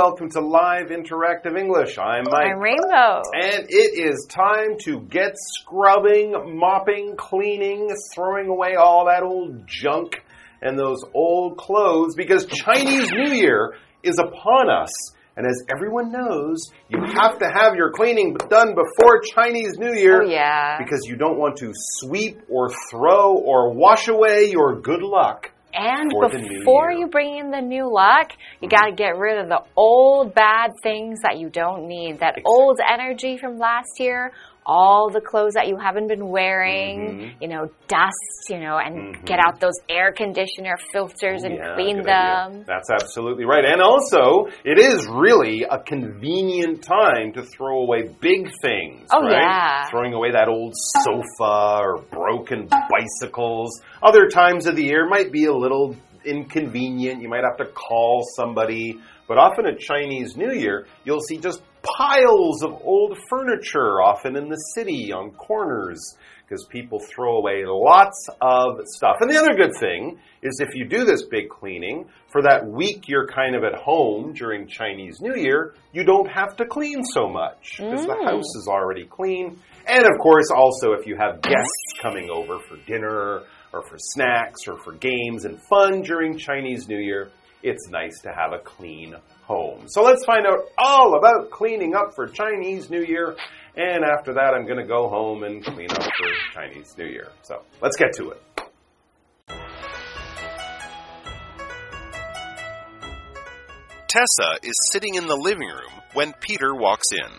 Welcome to Live Interactive English. I'm Mike. I'm Rainbow. And it is time to get scrubbing, mopping, cleaning, throwing away all that old junk and those old clothes because Chinese New Year is upon us. And as everyone knows, you have to have your cleaning done before Chinese New Year. Oh, yeah. Because you don't want to sweep or throw or wash away your good luck. And for before you bring in the new luck, you got to get rid of the old bad things that you don't need. That old energy from last year, all the clothes that you haven't been wearing, Mm-hmm. you know, dust, you know, and get out those air conditioner filters and Yeah, clean good idea. them. That's absolutely right. And also, it is really a convenient time to throw away big things. Oh, right? yeah. Throwing away that old sofa or broken bicycles. Other times of the year might be a little inconvenient. You might have to call somebody. But often at Chinese New Year, you'll see just piles of old furniture, often in the city on corners, because people throw away lots of stuff. And the other good thing is if you do this big cleaning, for that week you're kind of at home during Chinese New Year, you don't have to clean so much, because the mm. house is already clean. And of course, also if you have guests coming over for dinner, or for snacks, or for games and fun during Chinese New Year, it's nice to have a clean home. So let's find out all about cleaning up for Chinese New Year. And after that, I'm going to go home and clean up for Chinese New Year. So let's get to it. Tessa is sitting in the living room when Peter walks in.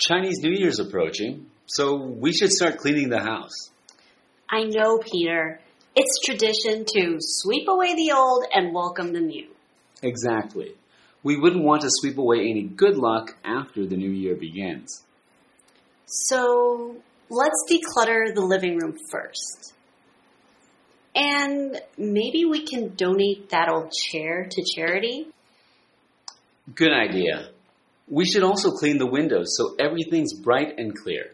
Chinese New Year's approaching, so we should start cleaning the house. I know, Peter. It's tradition to sweep away the old and welcome the new. Exactly. We wouldn't want to sweep away any good luck after the new year begins. So let's declutter the living room first. And maybe we can donate that old chair to charity. Good idea. We should also clean the windows so everything's bright and clear.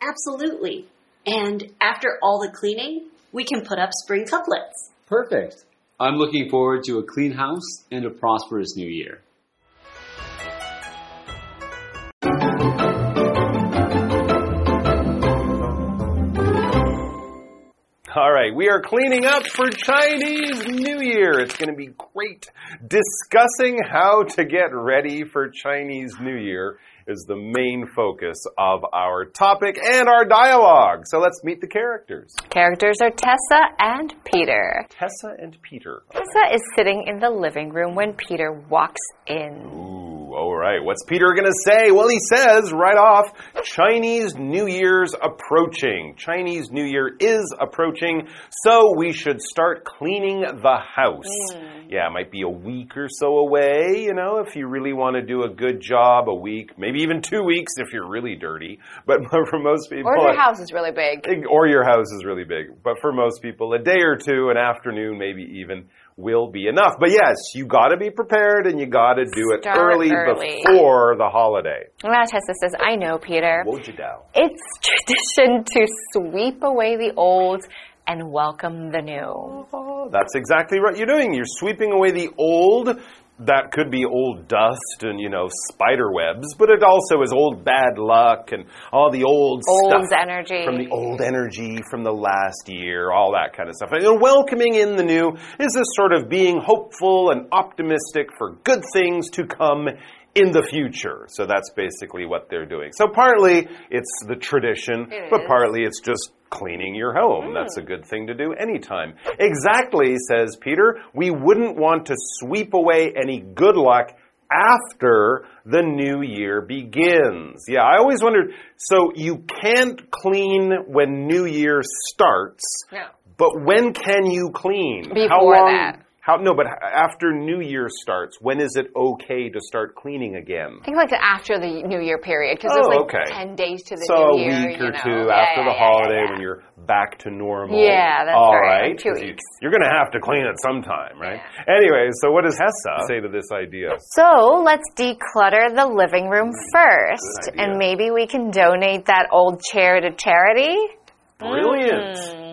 Absolutely. And after all the cleaning, we can put up spring couplets. Perfect. I'm looking forward to a clean house and a prosperous new year. Right, we are cleaning up for Chinese New Year. It's going to be great. Discussing how to get ready for Chinese New Year is the main focus of our topic and our dialogue. So let's meet the characters. Characters are Tessa and Peter. Tessa and Peter. Tessa is sitting in the living room when Peter walks in. Ooh, all right. What's Peter going to say? Well, he says right off Chinese New Year's approaching. Chinese New Year is approaching, so we should start cleaning the house. Hmm. Yeah, it might be a week or so away, you know, if you really want to do a good job, a week, maybe even two weeks if you're really dirty. But for most people, Or your house is really big. Or your house is really big. But for most people, a day or two, an afternoon, maybe even, will be enough. But yes, you got to be prepared and you got to do it early, early. before the holiday. Tessa says, I know, Peter. It's tradition to sweep away the old and welcome the new. Oh, that's exactly what you're doing. You're sweeping away the old. That could be old dust and, you know, spider webs, but it also is old bad luck and all the old Old stuff energy. from the old energy from the last year, all that kind of stuff. And welcoming in the new is this sort of being hopeful and optimistic for good things to come in the future. So that's basically what they're doing. So partly it's the tradition, It but partly it's just cleaning your home. Hmm. That's a good thing to do anytime. Exactly, says Peter. We wouldn't want to sweep away any good luck after the new year begins. Yeah, I always wondered so you can't clean when new year starts. No. But when can you clean? how Before long, that. How no, but after New Year starts, when is it okay to start cleaning again? I think like after the New Year period because Oh, it's like okay. ten days to the So New a Year. week you or know. two Yeah, after yeah, the yeah, holiday when you're back to normal. Yeah, that's All right, right, two 'cause you- weeks. You're going to have to clean it sometime, right? Anyway, so what does Tessa say to this idea? So let's declutter the living room first, Mm, Good idea. and maybe we can donate that old chair to charity. Brilliant. Mm.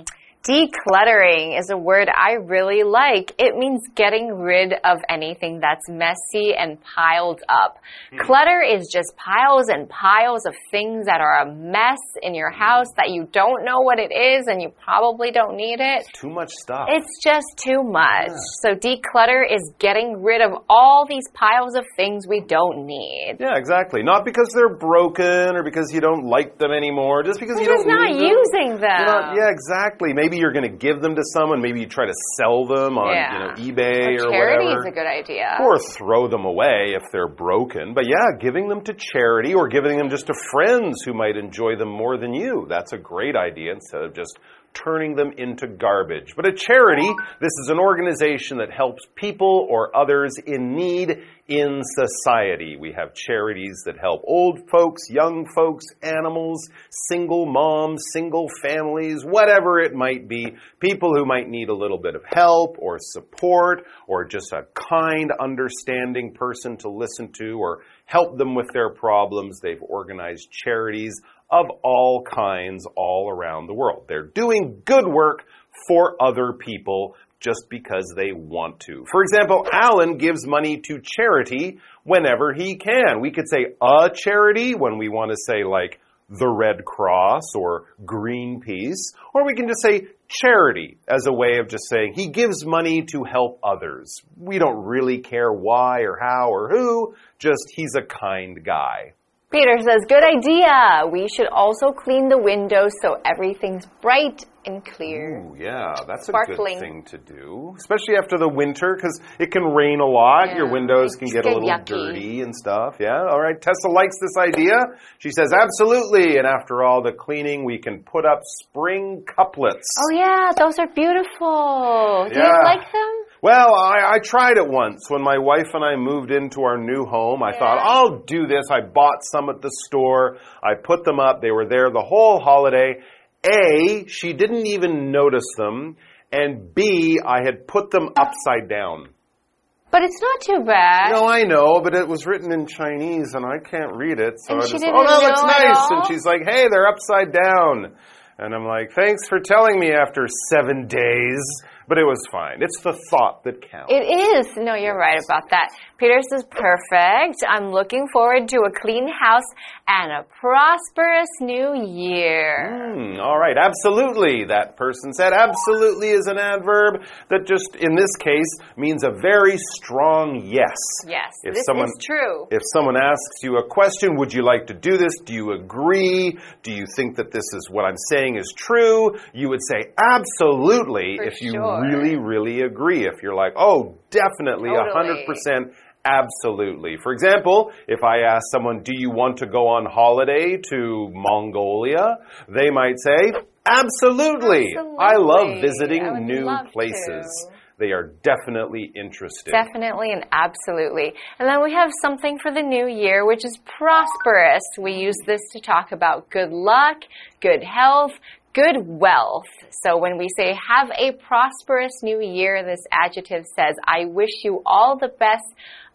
Decluttering is a word I really like. It means getting rid of anything that's messy and piled up. Hmm. Clutter is just piles and piles of things that are a mess in your house that you don't know what it is and you probably don't need it. Too much stuff. It's just too much. So declutter is getting rid of all these piles of things we don't need. yeah, exactly. Not because they're broken or because you don't like them anymore, just because you We're don't just not them. using them. You're not- yeah, exactly. Maybe you're going to give them to someone. Maybe you try to sell them on Yeah. you know eBay or, Charity whatever. is a good idea. or throw them away if they're broken. But yeah, giving them to charity or giving them just to friends who might enjoy them more than you. That's a great idea instead of just turning them into garbage. But a charity, this is an organization that helps people or others in need in society. We have charities that help old folks, young folks, animals, single moms, single families, whatever it might be. People who might need a little bit of help or support or just a kind, understanding person to listen to or help them with their problems. They've organized charities of all kinds all around the world. They're doing good work for other people just because they want to. For example, Alan gives money to charity whenever he can. We could say a charity when we want to say like the Red Cross or Greenpeace, or we can just say charity as a way of just saying he gives money to help others. We don't really care why or how or who, just he's a kind guy. Peter says, good idea. We should also clean the windows so everything's bright and clear. Ooh, yeah, that's a Sparkling. good thing to do, especially after the winter because it can rain a lot. Your windows can can get a little yucky. dirty and stuff. Yeah, all right. Tessa likes this idea. She says, absolutely. And after all the cleaning, we can put up spring couplets. Oh yeah, those are beautiful. Do Yeah. you like them? Well, I, I tried it once when my wife and I moved into our new home. I thought, I'll do this. I bought some at the store. I put them up. They were there the whole holiday. A, she didn't even notice them. And B, I had put them upside down. But it's not too bad. No, I know, but it was written in Chinese and I can't read it. So And I just, oh, that looks nice. And she's like, hey, they're upside down. And I'm like, thanks for telling me after seven days. But it was fine. It's the thought that counts. It is. No, you're right about that. Peter's is perfect. I'm looking forward to a clean house and a prosperous new year. Hmm, all right, absolutely. That person said absolutely is an adverb that just in this case means a very strong yes. Yes, If this someone- is true. If someone asks you a question, would you like to do this? Do you agree? Do you think that this is what I'm saying is true? You would say absolutely For if you sure. Really, really agree. If you're like, oh, definitely, a Totally. 100%. Absolutely. For example, if I ask someone, do you want to go on holiday to Mongolia? They might say, absolutely. I love visiting I new love places. to. They are definitely interested. Definitely and absolutely. And then we have something for the new year, which is prosperous. We use this to talk about good luck, good health, good wealth. So when we say have a prosperous new year, this adjective says, I wish you all the best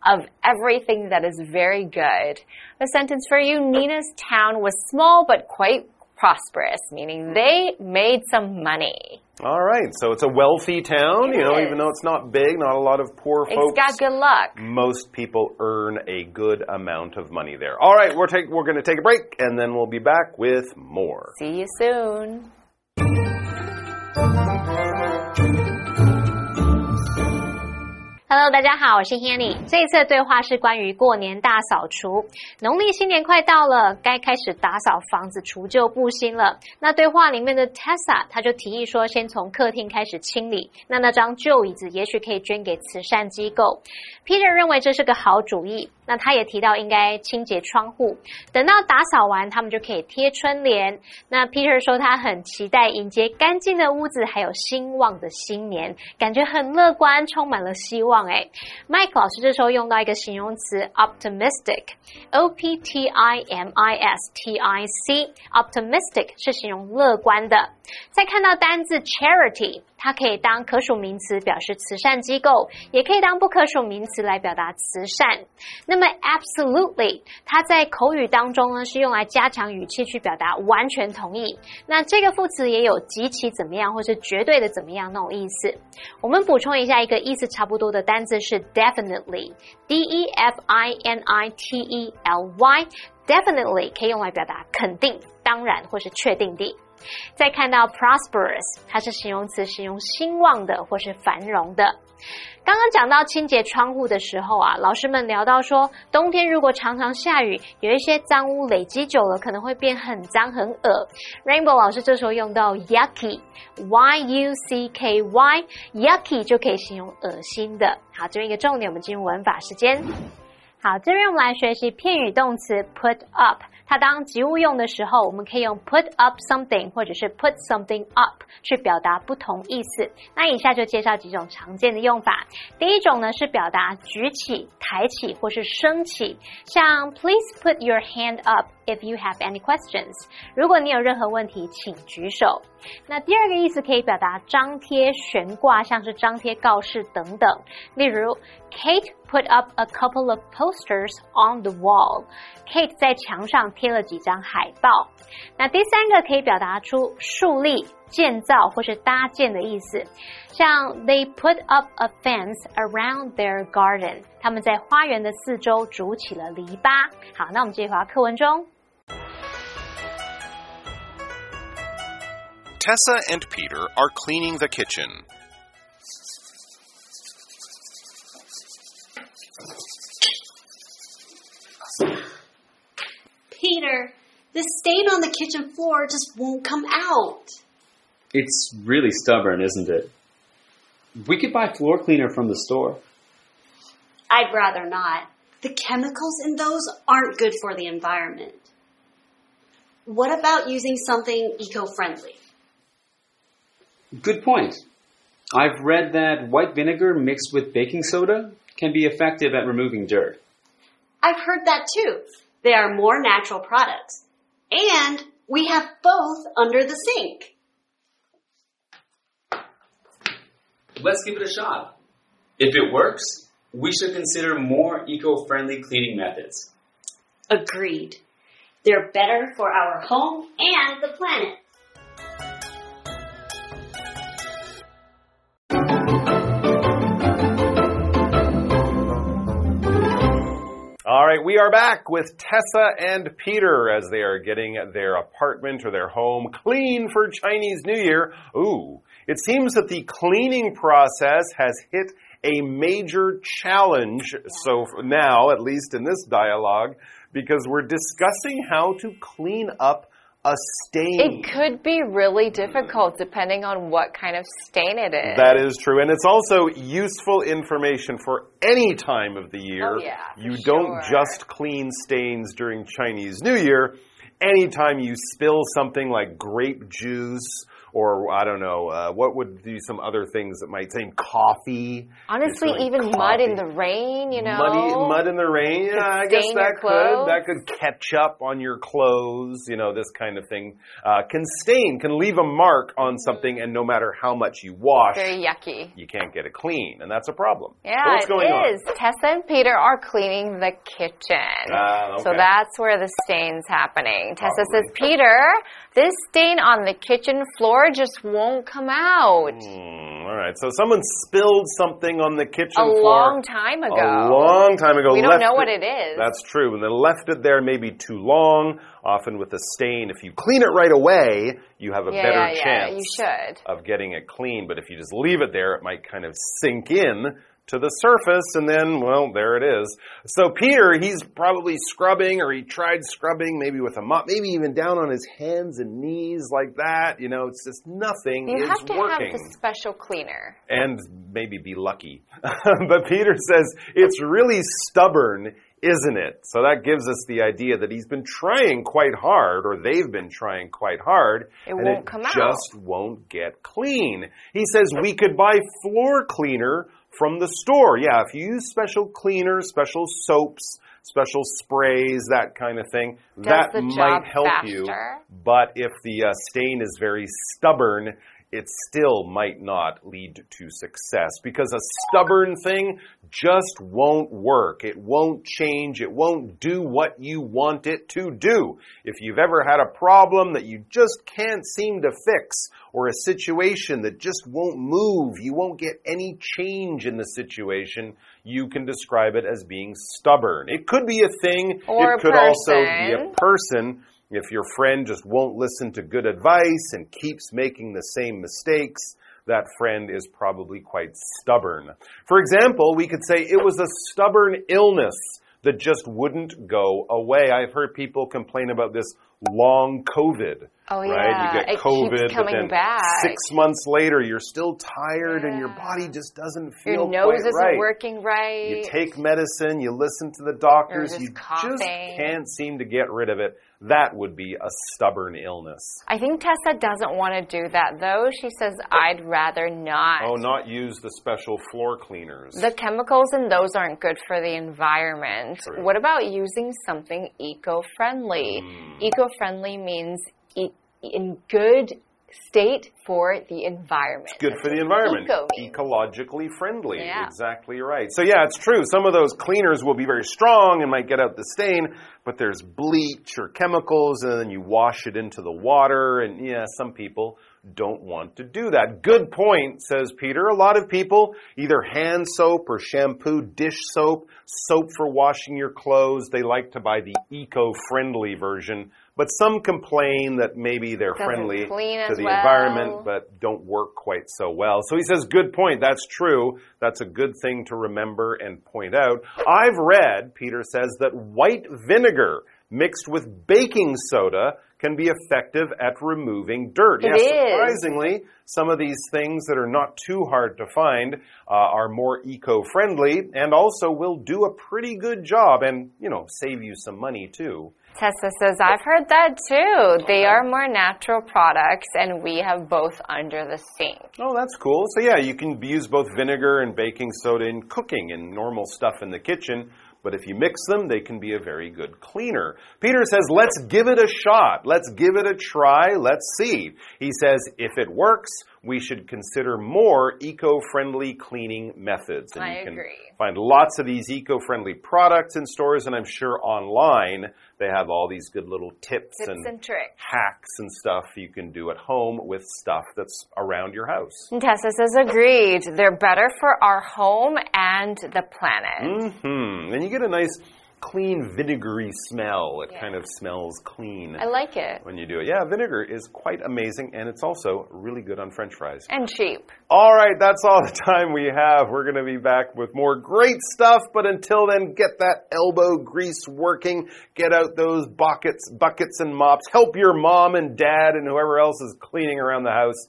of everything that is very good. The sentence for you, Nina's town was small but quite prosperous, meaning mm-hmm. they made some money. All right, so it's a wealthy town, It you know, is. even though it's not big, not a lot of poor It's folks. got good luck. Most people earn a good amount of money there. All right, we're take, we're going to take a break and then we'll be back with more. See you soon. Hello，大家好，我是 Hanny。这一次的对话是关于过年大扫除。农历新年快到了，该开始打扫房子、除旧布新了。那对话里面的 Tessa，他就提议说，先从客厅开始清理。那那张旧椅子，也许可以捐给慈善机构。Peter 认为这是个好主意。那他也提到应该清洁窗户，等到打扫完，他们就可以贴春联。那 Peter 说他很期待迎接干净的屋子，还有兴旺的新年，感觉很乐观，充满了希望。哎，Mike 老师这时候用到一个形容词 optimistic，O P T I M I S T I C，optimistic 是形容乐观的。再看到单字 charity，它可以当可数名词表示慈善机构，也可以当不可数名词来表达慈善。那那么 absolutely，它在口语当中呢是用来加强语气去表达完全同意。那这个副词也有极其怎么样或是绝对的怎么样那种意思。我们补充一下一个意思差不多的单字是 definitely，D E F I N I T E L Y，definitely 可以用来表达肯定、当然或是确定地。再看到 prosperous，它是形容词，形容兴旺的或是繁荣的。刚刚讲到清洁窗户的时候啊，老师们聊到说，冬天如果常常下雨，有一些脏污累积久了，可能会变很脏很恶。Rainbow 老师这时候用到 yucky，y u c k y，yucky 就可以形容恶心的。好，这边一个重点，我们进入文法时间。好，这边我们来学习片语动词 put up。它当及物用的时候，我们可以用 put up something 或者是 put something up 去表达不同意思。那以下就介绍几种常见的用法。第一种呢是表达举起、抬起或是升起，像 Please put your hand up if you have any questions。如果你有任何问题，请举手。那第二个意思可以表达张贴、悬挂，像是张贴告示等等。例如，Kate put up a couple of posters on the wall。Kate 在墙上贴了几张海报。那第三个可以表达出树立、建造或是搭建的意思，像 They put up a fence around their garden。他们在花园的四周筑起了篱笆。好，那我们继续回到课文中。Tessa and Peter are cleaning the kitchen. Peter, the stain on the kitchen floor just won't come out. It's really stubborn, isn't it? We could buy floor cleaner from the store. I'd rather not. The chemicals in those aren't good for the environment. What about using something eco friendly? Good point. I've read that white vinegar mixed with baking soda can be effective at removing dirt. I've heard that too. They are more natural products. And we have both under the sink. Let's give it a shot. If it works, we should consider more eco friendly cleaning methods. Agreed. They're better for our home and the planet. All right, we are back with Tessa and Peter as they are getting their apartment or their home clean for Chinese New Year. Ooh, it seems that the cleaning process has hit a major challenge so now, at least in this dialogue, because we're discussing how to clean up a stain. It could be really difficult depending on what kind of stain it is. That is true. And it's also useful information for any time of the year. Oh, yeah, you don't sure. just clean stains during Chinese New Year. Anytime you spill something like grape juice, or I don't know, uh, what would be some other things that might say coffee? Honestly, even mud in the rain, you know. Muddy, mud in the rain. Yeah, I guess that could that could catch up on your clothes. You know, this kind of thing uh, can stain, can leave a mark on something, and no matter how much you wash, Very yucky. you can't get it clean, and that's a problem. Yeah, so what's it going on? Tessa and Peter are cleaning the kitchen. Ah, So that's where the stain's happening. Tessa Probably. says, Peter, this stain on the kitchen floor just won't come out. Hmm, all right. So someone spilled something on the kitchen A floor A long time ago. a long time ago. We don't know what it is. That's true. And then left it there maybe too long, often with a stain. If you clean it right away, you have a yeah, better yeah, yeah, chance you should. of getting it clean. But if you just leave it there, it might kind of sink in to the surface and then, well, there it is. So Peter, he's probably scrubbing or he tried scrubbing maybe with a mop, maybe even down on his hands and knees like that. You know, it's just nothing You is have to working have the special cleaner. and maybe be lucky. but Peter says it's really stubborn, isn't it? So that gives us the idea that he's been trying quite hard, or they've been trying quite hard, It and won't it come out. just won't get clean. He says we could buy floor cleaner from the store. Yeah, if you use special cleaners, special soaps, special sprays, that kind of thing, that might help you. But if the uh, stain is very stubborn, it still might not lead to success because a stubborn thing just won't work. It won't change. It won't do what you want it to do. If you've ever had a problem that you just can't seem to fix or a situation that just won't move, you won't get any change in the situation, you can describe it as being stubborn. It could be a thing. Or a it could also be a person. If your friend just won't listen to good advice and keeps making the same mistakes, that friend is probably quite stubborn. For example, we could say it was a stubborn illness that just wouldn't go away. I've heard people complain about this long COVID. Oh, right? yeah. You get It keeps COVID, but coming then back. six months later, you're still tired and your body just doesn't feel Your nose isn't right. working right. You take medicine, you listen to the doctors, just you just can't seem to get rid of it. That would be a stubborn illness. I think Tessa doesn't want to do that though. She says, I'd rather not. Oh, not use the special floor cleaners. The chemicals in those aren't good for the environment. True. What about using something eco friendly? Hmm. Eco friendly means in good state for the environment. Good That's for the environment. Eco. Ecologically friendly. Yeah. Exactly right. So, yeah, it's true. Some of those cleaners will be very strong and might get out the stain, but there's bleach or chemicals, and then you wash it into the water. And, yeah, some people don't want to do that. Good point, says Peter. A lot of people either hand soap or shampoo, dish soap, soap for washing your clothes. They like to buy the eco friendly version. But some complain that maybe they're Doesn't friendly to the well. environment, but don't work quite so well. So he says, good point. That's true. That's a good thing to remember and point out. I've read, Peter says, that white vinegar mixed with baking soda can be effective at removing dirt. It is. surprisingly, some of these things that are not too hard to find uh, are more eco-friendly and also will do a pretty good job and, you know, save you some money too. Tessa says, I've heard that too. They are more natural products and we have both under the sink. Oh, that's cool. So yeah, you can use both vinegar and baking soda in cooking and normal stuff in the kitchen. But if you mix them, they can be a very good cleaner. Peter says, let's give it a shot. Let's give it a try. Let's see. He says, if it works, we should consider more eco-friendly cleaning methods. And I you can agree. find lots of these eco-friendly products in stores, and I'm sure online they have all these good little tips, Tips and, and tricks. hacks and stuff you can do at home with stuff that's around your house. Tessa says, agreed. They're better for our home and the planet. Mm hmm And you get a nice, clean, vinegary smell. It Yeah. kind of smells clean I like it. when you do it. Yeah, vinegar is quite amazing, and it's also really good on French fries. And cheap. All right, that's all the time we have. We're going to be back with more great stuff, but until then, get that elbow grease working. Get out those buckets, buckets and mops. Help your mom and dad and whoever else is cleaning around the house.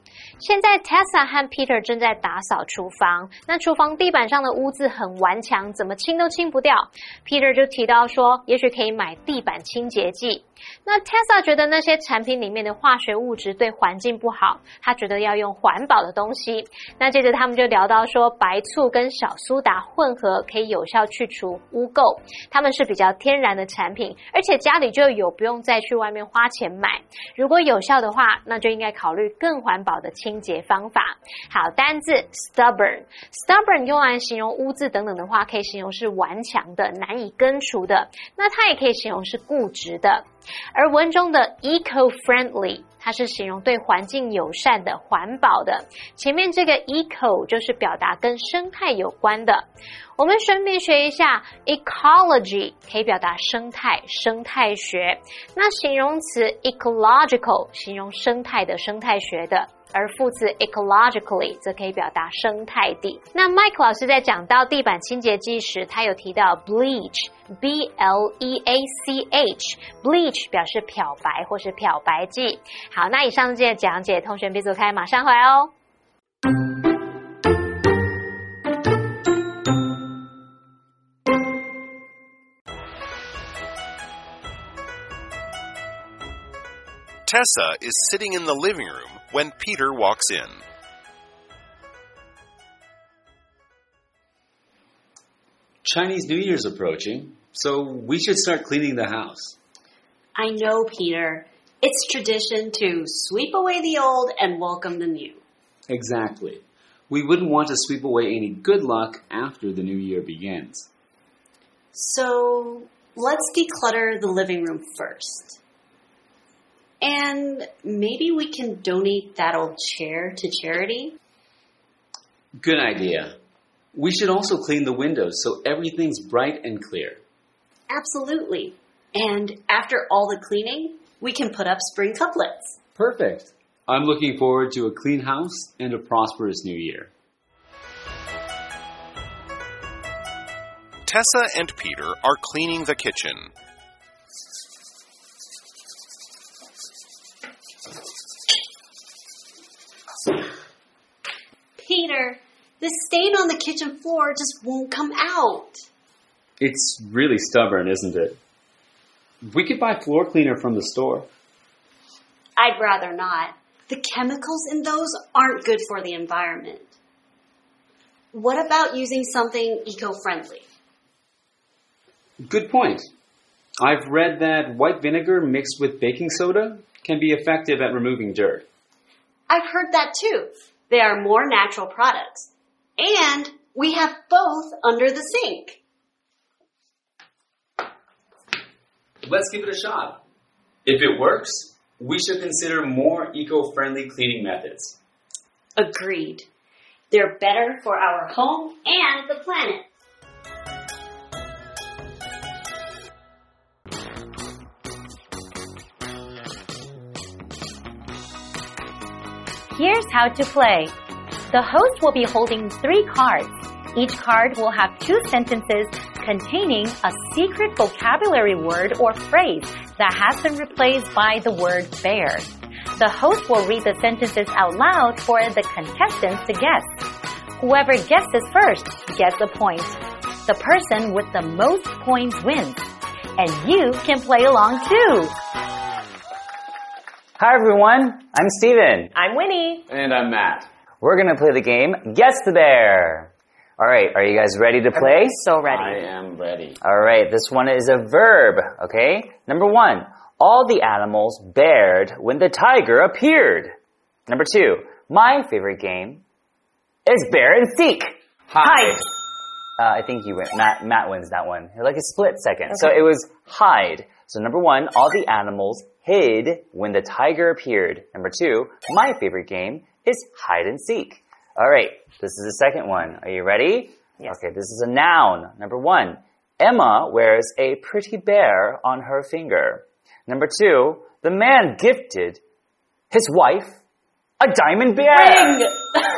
现在 Tessa 和 Peter 正在打扫厨房，那厨房地板上的污渍很顽强，怎么清都清不掉。Peter 就提到说，也许可以买地板清洁剂。那 Tessa 觉得那些产品里面的化学物质对环境不好，他觉得要用环保的东西。那接着他们就聊到说，白醋跟小苏打混合可以有效去除污垢，它们是比较天然的产品，而且家里就有，不用再去外面花钱买。如果有效的话，那就应该考虑更环保的清洁方法。好，单字 stubborn，stubborn 用来形容污渍等等的话，可以形容是顽强的、难以根除的。那它也可以形容是固执的。而文中的 eco-friendly，它是形容对环境友善的、环保的。前面这个 eco 就是表达跟生态有关的。我们顺便学一下 ecology，可以表达生态、生态学。那形容词 ecological 形容生态的、生态学的。而副词 ecologically 则可以表达生态地。那 Mike 老师在讲到地板清洁剂时，他有提到 bleach，b l e a c h，bleach 表示漂白或是漂白剂。好，那以上这些讲解，同学别走开，马上回来哦。Tessa is sitting in the living room when Peter walks in. Chinese New Year's approaching, so we should start cleaning the house. I know, Peter. It's tradition to sweep away the old and welcome the new. Exactly. We wouldn't want to sweep away any good luck after the new year begins. So let's declutter the living room first. And maybe we can donate that old chair to charity. Good idea. We should also clean the windows so everything's bright and clear. Absolutely. And after all the cleaning, we can put up spring couplets. Perfect. I'm looking forward to a clean house and a prosperous new year. Tessa and Peter are cleaning the kitchen. Peter, the stain on the kitchen floor just won't come out. It's really stubborn, isn't it? We could buy floor cleaner from the store. I'd rather not. The chemicals in those aren't good for the environment. What about using something eco friendly? Good point. I've read that white vinegar mixed with baking soda can be effective at removing dirt. I've heard that too. They are more natural products. And we have both under the sink. Let's give it a shot. If it works, we should consider more eco friendly cleaning methods. Agreed. They're better for our home and the planet. Here's how to play. The host will be holding three cards. Each card will have two sentences containing a secret vocabulary word or phrase that has been replaced by the word bear. The host will read the sentences out loud for the contestants to guess. Whoever guesses first gets a point. The person with the most points wins. And you can play along too. Hi everyone, I'm Steven. I'm Winnie. And I'm Matt. We're gonna play the game Guess the Bear. Alright, are you guys ready to play? So ready. I am ready. Alright, this one is a verb, okay? Number one, all the animals bared when the tiger appeared. Number two, my favorite game is bear and seek. Hide. Uh, I think you win. Matt, Matt wins that one. Like a split second. So it was hide. So number one, all the animals hid when the tiger appeared. Number two, my favorite game is hide and seek. All right, this is the second one. Are you ready? Yes. Okay, this is a noun. Number one, Emma wears a pretty bear on her finger. Number two, the man gifted his wife a diamond bear. Ring.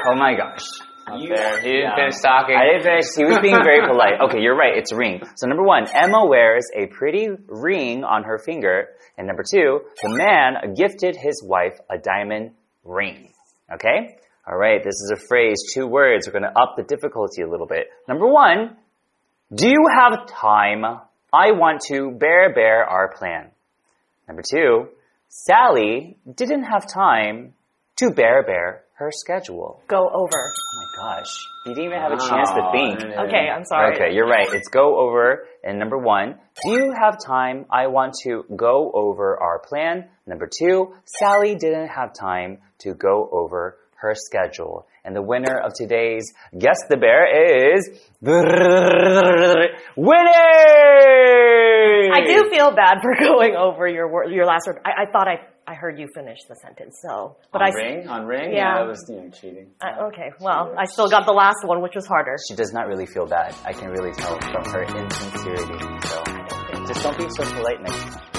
Oh my gosh. There. He didn't finish talking. I didn't finish. He was being very polite. Okay, you're right. It's ring. So number one, Emma wears a pretty ring on her finger. And number two, the man gifted his wife a diamond ring. Okay? All right, this is a phrase, two words. We're going to up the difficulty a little bit. Number one, do you have time? I want to bear bear our plan. Number two, Sally didn't have time to bear bear her schedule. Go over. Oh my gosh. You didn't even have a chance to ah, think. Okay, I'm sorry. Okay, you're right. It's go over. And number one, do you have time? I want to go over our plan. Number two, Sally didn't have time to go over her schedule. And the winner of today's Guess the Bear is Winnie! I do feel bad for going over your word, your last word. I, I thought I I heard you finish the sentence. So, but on I ring? On ring? Yeah. that was you know, cheating. I, okay, well, I still got the last one, which was harder. She does not really feel bad. I can really tell from her insincerity. So just don't be so polite next time.